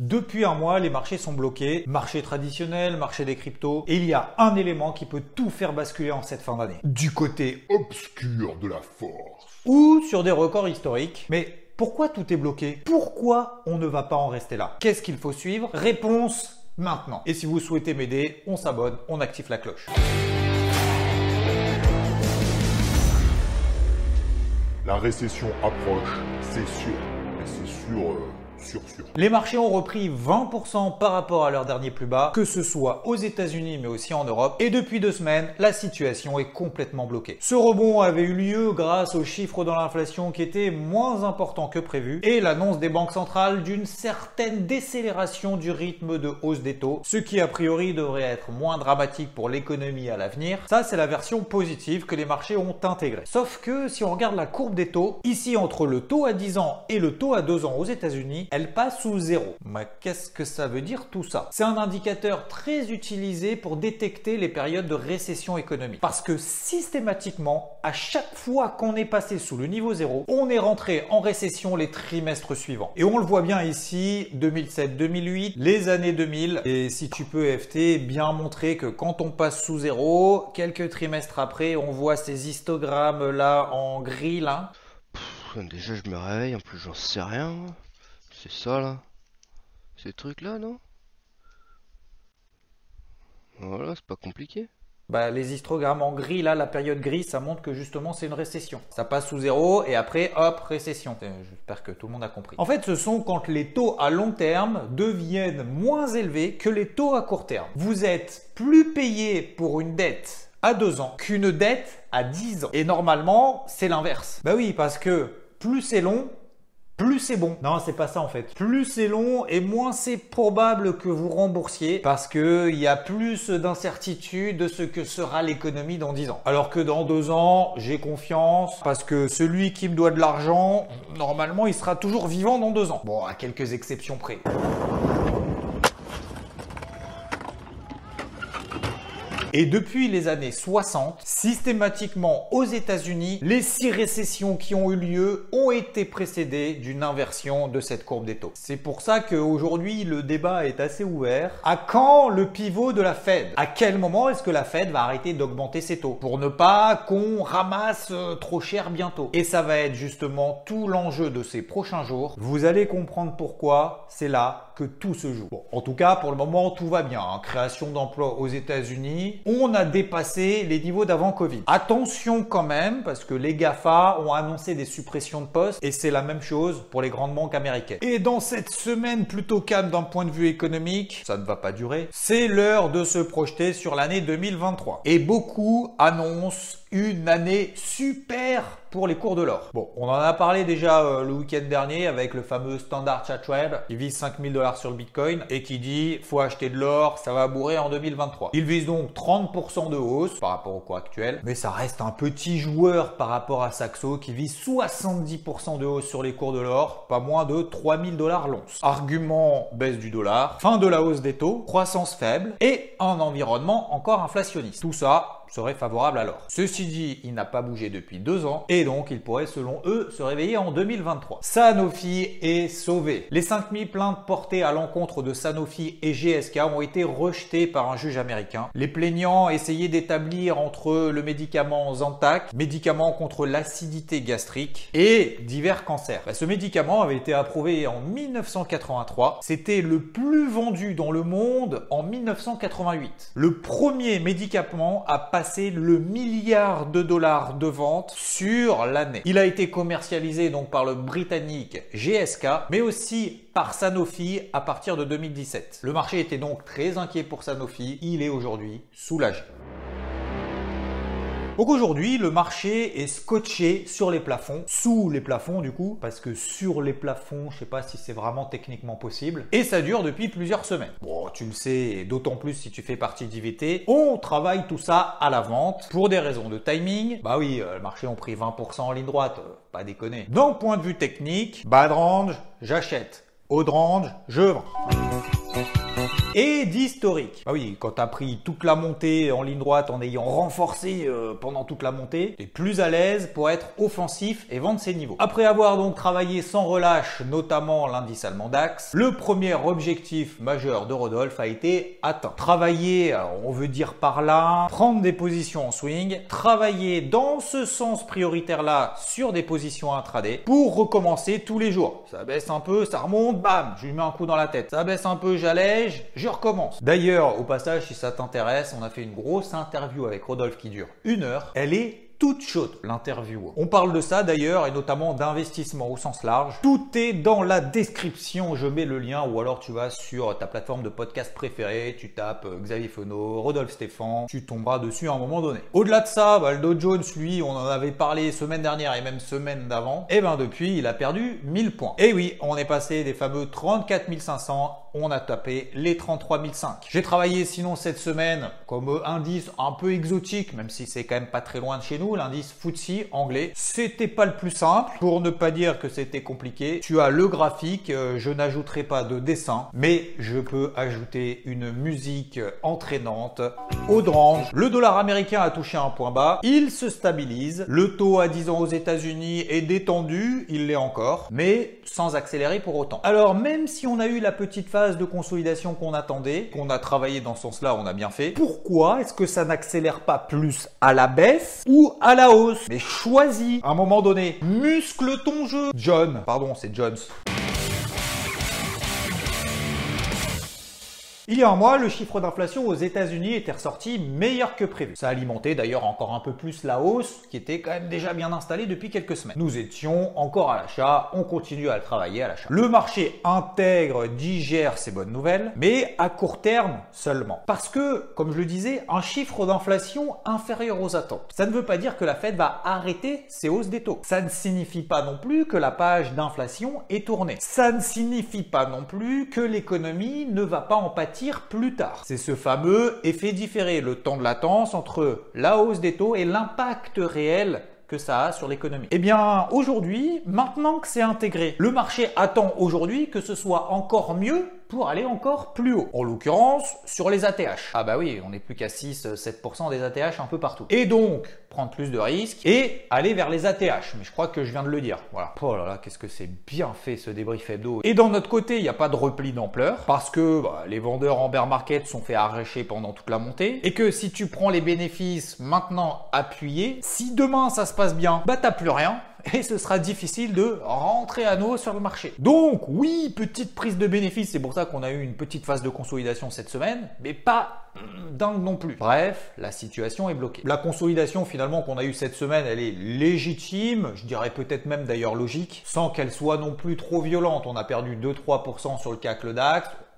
Depuis un mois, les marchés sont bloqués, marché traditionnel, marché des cryptos, et il y a un élément qui peut tout faire basculer en cette fin d'année. Du côté obscur de la force. ou sur des records historiques. Mais pourquoi tout est bloqué? Pourquoi on ne va pas en rester là? Qu'est-ce qu'il faut suivre? Réponse maintenant. Et si vous souhaitez m'aider, on s'abonne, on active la cloche. La récession approche, c'est sûr. Mais c'est sûr, euh, Les marchés ont repris 20% par rapport à leur dernier plus bas, que ce soit aux États-Unis mais aussi en Europe. Et depuis deux semaines, la situation est complètement bloquée. Ce rebond avait eu lieu grâce aux chiffres dans l'inflation qui étaient moins importants que prévu et l'annonce des banques centrales d'une certaine décélération du rythme de hausse des taux, ce qui a priori devrait être moins dramatique pour l'économie à l'avenir. Ça, c'est la version positive que les marchés ont intégrée. Sauf que si on regarde la courbe des taux, ici entre le taux à 10 ans et le taux à 2 ans aux États-Unis, elle passe sous zéro. Mais qu'est-ce que ça veut dire tout ça? C'est un indicateur très utilisé pour détecter les périodes de récession économique. Parce que systématiquement, à chaque fois qu'on est passé sous le niveau zéro, on est rentré en récession les trimestres suivants. Et on le voit bien ici, 2007-2008, les années 2000. Et si tu peux FT, bien montrer que quand on passe sous zéro, quelques trimestres après, on voit ces histogrammes là en gris là. Déjà, je me réveille, en plus, j'en sais rien. C'est ça là Ces trucs là, non? Voilà, c'est pas compliqué. Bah, les histogrammes en gris, là, la période grise, ça montre que justement c'est une récession. Ça passe sous zéro et après, hop, récession. Euh, J'espère que tout le monde a compris. En fait, ce sont quand les taux à long terme deviennent moins élevés que les taux à court terme. Vous êtes plus payé pour une dette à deux ans qu'une dette à 10 ans. Et normalement, c'est l'inverse. Bah oui, parce que plus c'est long, plus c'est bon. Non, c'est pas ça en fait. Plus c'est long et moins c'est probable que vous remboursiez parce que il y a plus d'incertitude de ce que sera l'économie dans 10 ans. Alors que dans 2 ans, j'ai confiance parce que celui qui me doit de l'argent, normalement, il sera toujours vivant dans 2 ans. Bon, à quelques exceptions près. Et depuis les années 60, systématiquement aux États-Unis, les six récessions qui ont eu lieu ont été précédées d'une inversion de cette courbe des taux. C'est pour ça qu'aujourd'hui le débat est assez ouvert. À quand le pivot de la Fed? À quel moment est-ce que la Fed va arrêter d'augmenter ses taux? Pour ne pas qu'on ramasse euh, trop cher bientôt Et ça va être justement tout l'enjeu de ces prochains jours. Vous allez comprendre pourquoi c'est là que tout se joue. Bon, en tout cas, pour le moment, tout va bien. hein. Création d'emplois aux États-Unis, on a dépassé les niveaux d'avant Covid. Attention quand même, parce que les GAFA ont annoncé des suppressions de postes et c'est la même chose pour les grandes banques américaines. Et dans cette semaine plutôt calme d'un point de vue économique, ça ne va pas durer, c'est l'heure de se projeter sur l'année 2023. Et beaucoup annoncent une année super pour les cours de l'or. Bon, on en a parlé déjà euh, le week-end dernier avec le fameux Standard Chartered qui vise 5000 dollars sur le Bitcoin et qui dit faut acheter de l'or, ça va bourrer en 2023. Il vise donc 30% de hausse par rapport au cours actuel, mais ça reste un petit joueur par rapport à Saxo qui vise 70% de hausse sur les cours de l'or, pas moins de 3000 dollars l'once. Argument baisse du dollar, fin de la hausse des taux, croissance faible et un environnement encore inflationniste. Tout ça serait favorable à l'or. Ceci dit, il n'a pas bougé depuis deux ans et donc il pourrait selon eux se réveiller en 2023. Sanofi est sauvé. Les 5000 plaintes portées à l'encontre de Sanofi et GSK ont été rejetées par un juge américain. Les plaignants essayaient d'établir entre le médicament Zantac, médicament contre l'acidité gastrique et divers cancers. Bah, ce médicament avait été approuvé en 1983. C'était le plus vendu dans le monde en 1988. Le premier médicament à passer le milliard de dollars de vente sur l'année. Il a été commercialisé donc par le britannique GSK, mais aussi par Sanofi à partir de 2017. Le marché était donc très inquiet pour Sanofi, il est aujourd'hui soulagé. Donc aujourd'hui, le marché est scotché sur les plafonds, sous les plafonds du coup, parce que sur les plafonds, je sais pas si c'est vraiment techniquement possible, et ça dure depuis plusieurs semaines. Bon, tu le sais, et d'autant plus si tu fais partie d'IVT, on travaille tout ça à la vente pour des raisons de timing. Bah oui, euh, le marché ont pris 20% en ligne droite, euh, pas déconner. Donc point de vue technique, bad range, j'achète. Haut range, je vends et d'historique. Ah oui, quand t'as pris toute la montée en ligne droite en ayant renforcé euh, pendant toute la montée, t'es plus à l'aise pour être offensif et vendre ses niveaux. Après avoir donc travaillé sans relâche, notamment l'indice allemand DAX, le premier objectif majeur de Rodolphe a été atteint. Travailler, on veut dire par là, prendre des positions en swing, travailler dans ce sens prioritaire là sur des positions intraday pour recommencer tous les jours. Ça baisse un peu, ça remonte, bam, je lui mets un coup dans la tête. Ça baisse un peu, j'allège, recommence. D'ailleurs, au passage, si ça t'intéresse, on a fait une grosse interview avec Rodolphe qui dure une heure. Elle est toute chaude, l'interview. On parle de ça d'ailleurs et notamment d'investissement au sens large. Tout est dans la description, je mets le lien ou alors tu vas sur ta plateforme de podcast préférée, tu tapes euh, Xavier Fenot, Rodolphe Stéphane, tu tomberas dessus à un moment donné. Au-delà de ça, le Dow Jones, lui, on en avait parlé semaine dernière et même semaine d'avant, et ben depuis, il a perdu 1000 points. Et oui, on est passé des fameux 34 500 on a tapé les 33 500. J'ai travaillé sinon cette semaine comme indice un peu exotique, même si c'est quand même pas très loin de chez nous, l'indice FTSE anglais. C'était pas le plus simple, pour ne pas dire que c'était compliqué. Tu as le graphique, euh, je n'ajouterai pas de dessin, mais je peux ajouter une musique entraînante. Au range, le dollar américain a touché un point bas, il se stabilise, le taux à 10 ans aux États-Unis est détendu, il l'est encore, mais sans accélérer pour autant. Alors même si on a eu la petite phase de consolidation qu'on attendait, qu'on a travaillé dans ce sens-là, on a bien fait, pourquoi est-ce que ça n'accélère pas plus à la baisse ou à la hausse? Mais choisis à un moment donné. Muscle ton jeu. John. Pardon, c'est Jones. Il y a un mois, le chiffre d'inflation aux États-Unis était ressorti meilleur que prévu. Ça alimentait d'ailleurs encore un peu plus la hausse qui était quand même déjà bien installée depuis quelques semaines. Nous étions encore à l'achat, on continue à le travailler à l'achat. Le marché intègre, digère ces bonnes nouvelles, mais à court terme seulement. Parce que, comme je le disais, un chiffre d'inflation inférieur aux attentes. Ça ne veut pas dire que la Fed va arrêter ses hausses des taux. Ça ne signifie pas non plus que la page d'inflation est tournée. Ça ne signifie pas non plus que l'économie ne va pas en pâtir plus tard. C'est ce fameux effet différé, le temps de latence entre la hausse des taux et l'impact réel que ça a sur l'économie. Eh bien, aujourd'hui, maintenant que c'est intégré, le marché attend aujourd'hui que ce soit encore mieux pour aller encore plus haut. En l'occurrence, sur les ATH. Ah bah oui, on n'est plus qu'à 6-7% des ATH un peu partout. Et donc, prendre plus de risques et aller vers les ATH. Mais je crois que je viens de le dire. Voilà. Oh là là, qu'est-ce que c'est bien fait ce débrief hebdo. Et dans notre côté, il n'y a pas de repli d'ampleur parce que bah, les vendeurs en bear market sont fait arracher pendant toute la montée et que si tu prends les bénéfices maintenant appuyés, si demain ça se passe bien, bah t'as plus rien et ce sera difficile de rentrer à nouveau sur le marché. Donc oui, petite prise de bénéfice, c'est pour ça qu'on a eu une petite phase de consolidation cette semaine, mais pas dingue non plus. Bref, la situation est bloquée. La consolidation finalement qu'on a eue cette semaine, elle est légitime, je dirais peut-être même d'ailleurs logique, sans qu'elle soit non plus trop violente. On a perdu 2-3% sur le CAC, le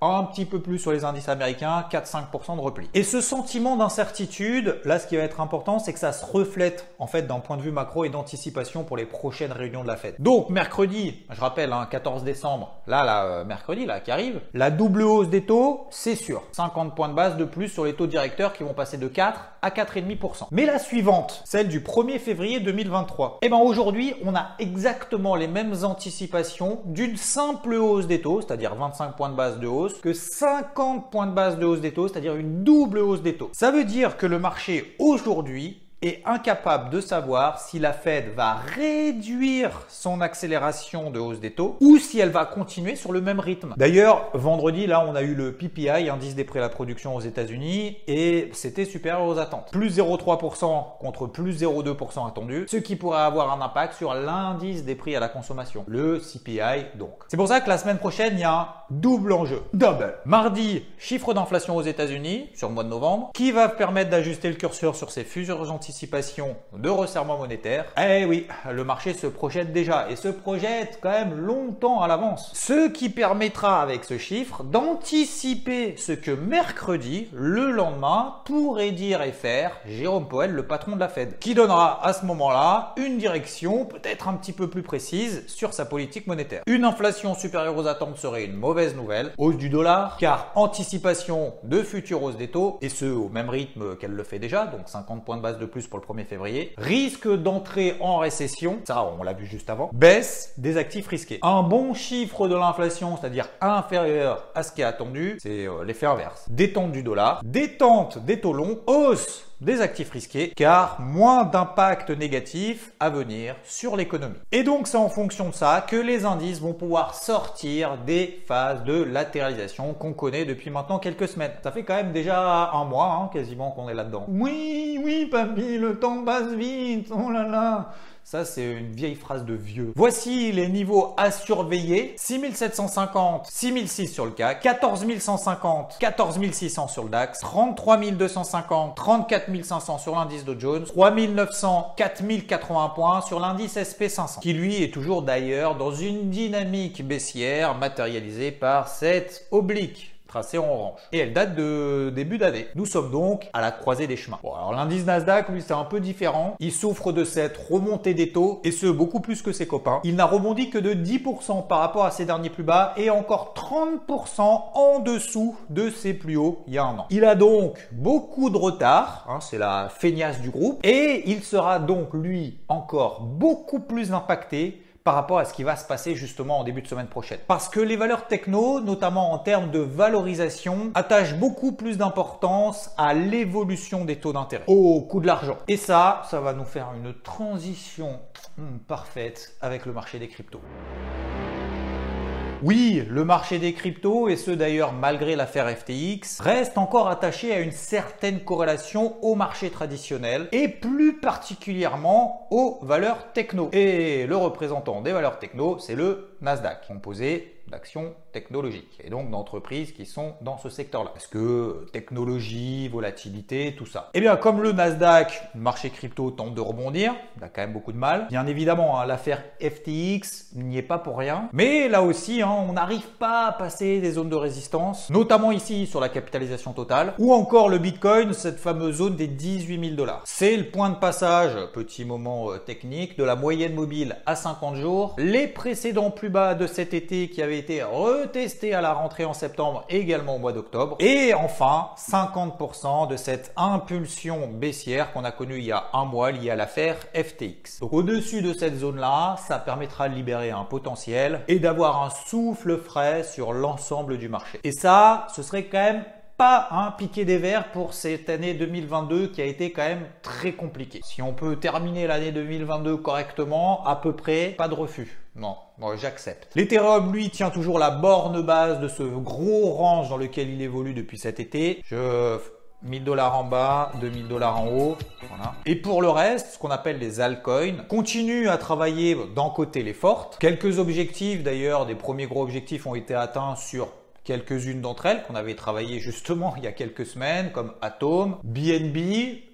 un petit peu plus sur les indices américains, 4-5% de repli. Et ce sentiment d'incertitude, là ce qui va être important, c'est que ça se reflète en fait d'un point de vue macro et d'anticipation pour les prochaines réunions de la Fed. Donc mercredi, je rappelle, hein, 14 décembre, là, là, euh, mercredi, là, qui arrive, la double hausse des taux, c'est sûr. 50 points de base de plus sur les taux directeurs qui vont passer de 4 à 4,5%. Mais la suivante, celle du 1er février 2023, eh ben aujourd'hui, on a exactement les mêmes anticipations d'une simple hausse des taux, c'est-à-dire 25 points de base de hausse que 50 points de base de hausse des taux, c'est-à-dire une double hausse des taux. Ça veut dire que le marché aujourd'hui est incapable de savoir si la Fed va réduire son accélération de hausse des taux ou si elle va continuer sur le même rythme. D'ailleurs, vendredi, là, on a eu le PPI, indice des prix à la production aux États-Unis, et c'était supérieur aux attentes. Plus 0,3% contre plus 0,2% attendu, ce qui pourrait avoir un impact sur l'indice des prix à la consommation, le CPI donc. C'est pour ça que la semaine prochaine, il y a un double enjeu. Double. Mardi, chiffre d'inflation aux États-Unis sur le mois de novembre, qui va permettre d'ajuster le curseur sur ces futures anticipation de resserrement monétaire, eh oui, le marché se projette déjà et se projette quand même longtemps à l'avance. Ce qui permettra avec ce chiffre d'anticiper ce que mercredi, le lendemain, pourrait dire et faire Jérôme Powell, le patron de la Fed, qui donnera à ce moment-là une direction peut-être un petit peu plus précise sur sa politique monétaire. Une inflation supérieure aux attentes serait une mauvaise nouvelle, hausse du dollar, car anticipation de futures hausses des taux, et ce au même rythme qu'elle le fait déjà, donc 50 points de base de plus pour le 1er février, risque d'entrer en récession, ça on l'a vu juste avant, baisse des actifs risqués. Un bon chiffre de l'inflation, c'est-à-dire inférieur à ce qui est attendu, c'est euh, l'effet inverse. Détente du dollar, détente des taux longs, hausse des actifs risqués, car moins d'impact négatif à venir sur l'économie. Et donc c'est en fonction de ça que les indices vont pouvoir sortir des phases de latéralisation qu'on connaît depuis maintenant quelques semaines. Ça fait quand même déjà un mois hein, quasiment qu'on est là-dedans. Oui, oui papy, le temps passe vite, oh là là ça, c'est une vieille phrase de vieux. Voici les niveaux à surveiller. 6750, 6006 sur le CAC, 14150, 14600 sur le DAX, 33250, 34500 sur l'indice Dow Jones, 3900, 4080 points sur l'indice SP500, qui lui est toujours d'ailleurs dans une dynamique baissière matérialisée par cette oblique tracé en orange. Et elle date de début d'année. Nous sommes donc à la croisée des chemins. Bon, alors l'indice Nasdaq, lui, c'est un peu différent. Il souffre de cette remontée des taux, et ce, beaucoup plus que ses copains. Il n'a rebondi que de 10% par rapport à ses derniers plus bas, et encore 30% en dessous de ses plus hauts il y a un an. Il a donc beaucoup de retard, hein, c'est la feignasse du groupe, et il sera donc, lui, encore beaucoup plus impacté par rapport à ce qui va se passer justement en début de semaine prochaine. Parce que les valeurs techno, notamment en termes de valorisation, attachent beaucoup plus d'importance à l'évolution des taux d'intérêt, au coût de l'argent. Et ça, ça va nous faire une transition hmm, parfaite avec le marché des cryptos. Oui, le marché des cryptos, et ce d'ailleurs malgré l'affaire FTX, reste encore attaché à une certaine corrélation au marché traditionnel et plus particulièrement aux valeurs techno. Et le représentant des valeurs techno, c'est le Nasdaq, composé d'actions technologiques et donc d'entreprises qui sont dans ce secteur-là. Est-ce que technologie, volatilité, tout ça? Eh bien, comme le Nasdaq, le marché crypto tente de rebondir, il a quand même beaucoup de mal. Bien évidemment, hein, l'affaire FTX n'y est pas pour rien. Mais là aussi, hein, on n'arrive pas à passer des zones de résistance, notamment ici sur la capitalisation totale, ou encore le Bitcoin, cette fameuse zone des 18 000 dollars. C'est le point de passage, petit moment euh, technique, de la moyenne mobile à 50 jours. Les précédents plus bas de cet été qui avaient été retesté à la rentrée en septembre, également au mois d'octobre. Et enfin, 50% de cette impulsion baissière qu'on a connue il y a un mois liée à l'affaire FTX. Donc au-dessus de cette zone-là, ça permettra de libérer un potentiel et d'avoir un souffle frais sur l'ensemble du marché. Et ça, ce serait quand même pas un piqué des verres pour cette année 2022 qui a été quand même très compliquée. Si on peut terminer l'année 2022 correctement, à peu près, pas de refus. Non, moi j'accepte. L'Ethereum, lui, tient toujours la borne base de ce gros range dans lequel il évolue depuis cet été. Je 1000 dollars en bas, 2000 dollars en haut. Voilà. Et pour le reste, ce qu'on appelle les altcoins, continue à travailler d'un côté les fortes. Quelques objectifs d'ailleurs, des premiers gros objectifs ont été atteints sur quelques-unes d'entre elles qu'on avait travaillé justement il y a quelques semaines, comme Atom, BNB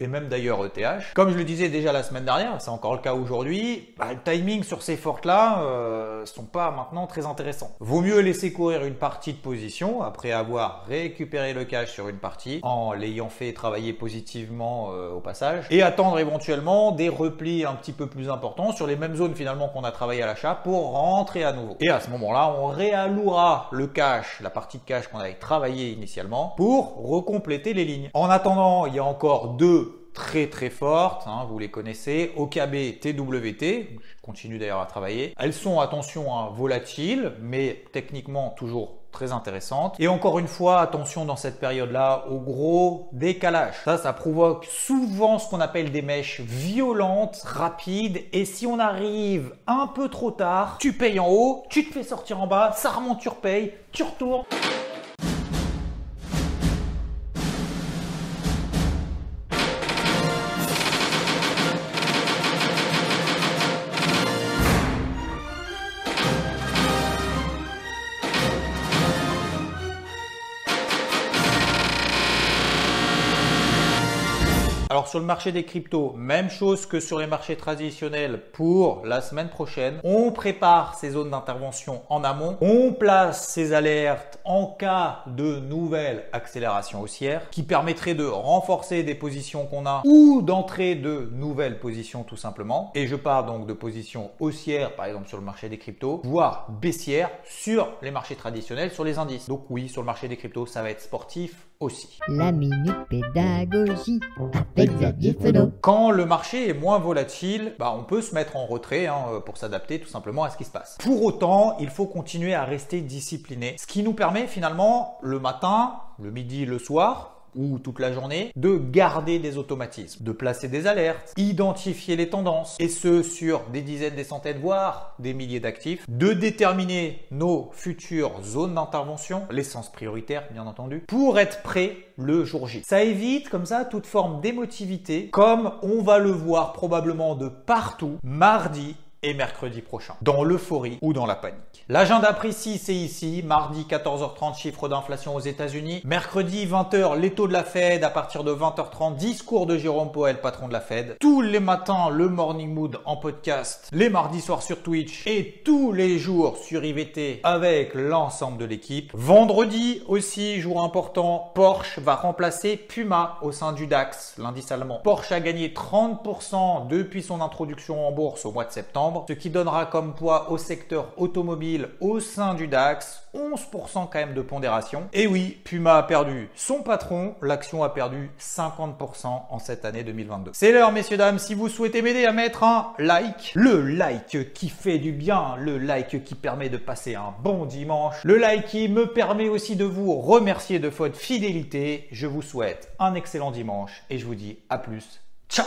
et même d'ailleurs ETH. Comme je le disais déjà la semaine dernière, c'est encore le cas aujourd'hui, bah, le timing sur ces fortes-là euh, sont pas maintenant très intéressants. Vaut mieux laisser courir une partie de position après avoir récupéré le cash sur une partie en l'ayant fait travailler positivement euh, au passage et attendre éventuellement des replis un petit peu plus importants sur les mêmes zones finalement qu'on a travaillé à l'achat pour rentrer à nouveau. Et à ce moment-là, on réallouera le cash, la partie de cash qu'on avait travaillé initialement pour recompléter les lignes. En attendant, il y a encore deux très très fortes, hein, vous les connaissez, OKB, TWT, je continue d'ailleurs à travailler. Elles sont, attention, hein, volatiles, mais techniquement toujours très intéressantes. Et encore une fois, attention dans cette période-là au gros décalage. Ça, ça provoque souvent ce qu'on appelle des mèches violentes, rapides. Et si on arrive un peu trop tard, tu payes en haut, tu te fais sortir en bas, ça remonte, tu repayes, tu retournes. Alors sur le marché des cryptos, même chose que sur les marchés traditionnels pour la semaine prochaine. On prépare ces zones d'intervention en amont. On place ces alertes en cas de nouvelle accélération haussière qui permettrait de renforcer des positions qu'on a ou d'entrer de nouvelles positions tout simplement. Et je parle donc de positions haussières par exemple sur le marché des cryptos, voire baissières sur les marchés traditionnels, sur les indices. Donc oui, sur le marché des cryptos, ça va être sportif aussi. La minute pédagogie. Quand le marché est moins volatile, bah, on peut se mettre en retrait hein, pour s'adapter tout simplement à ce qui se passe. Pour autant, il faut continuer à rester discipliné, ce qui nous permet finalement le matin, le midi, le soir, ou toute la journée, de garder des automatismes, de placer des alertes, identifier les tendances, et ce sur des dizaines, des centaines, voire des milliers d'actifs, de déterminer nos futures zones d'intervention, l'essence prioritaire bien entendu, pour être prêt le jour J. Ça évite comme ça toute forme d'émotivité, comme on va le voir probablement de partout mardi et mercredi prochain, dans l'euphorie ou dans la panique. L'agenda précis, c'est ici, mardi 14h30, chiffre d'inflation aux États-Unis, mercredi 20h, les taux de la Fed, à partir de 20h30, discours de Jérôme Powell, patron de la Fed, tous les matins, le Morning Mood en podcast, les mardis soirs sur Twitch. Et tous les jours sur IVT avec l'ensemble de l'équipe. Vendredi aussi, jour important, Porsche va remplacer Puma au sein du DAX, l'indice allemand. Porsche a gagné 30% depuis son introduction en bourse au mois de septembre ce qui donnera comme poids au secteur automobile au sein du DAX 11% quand même de pondération. Et oui, Puma a perdu son patron, l'action a perdu 50% en cette année 2022. C'est l'heure messieurs dames, si vous souhaitez m'aider à mettre un like, le like qui fait du bien, le like qui permet de passer un bon dimanche, le like qui me permet aussi de vous remercier de votre fidélité. Je vous souhaite un excellent dimanche et je vous dis à plus. Ciao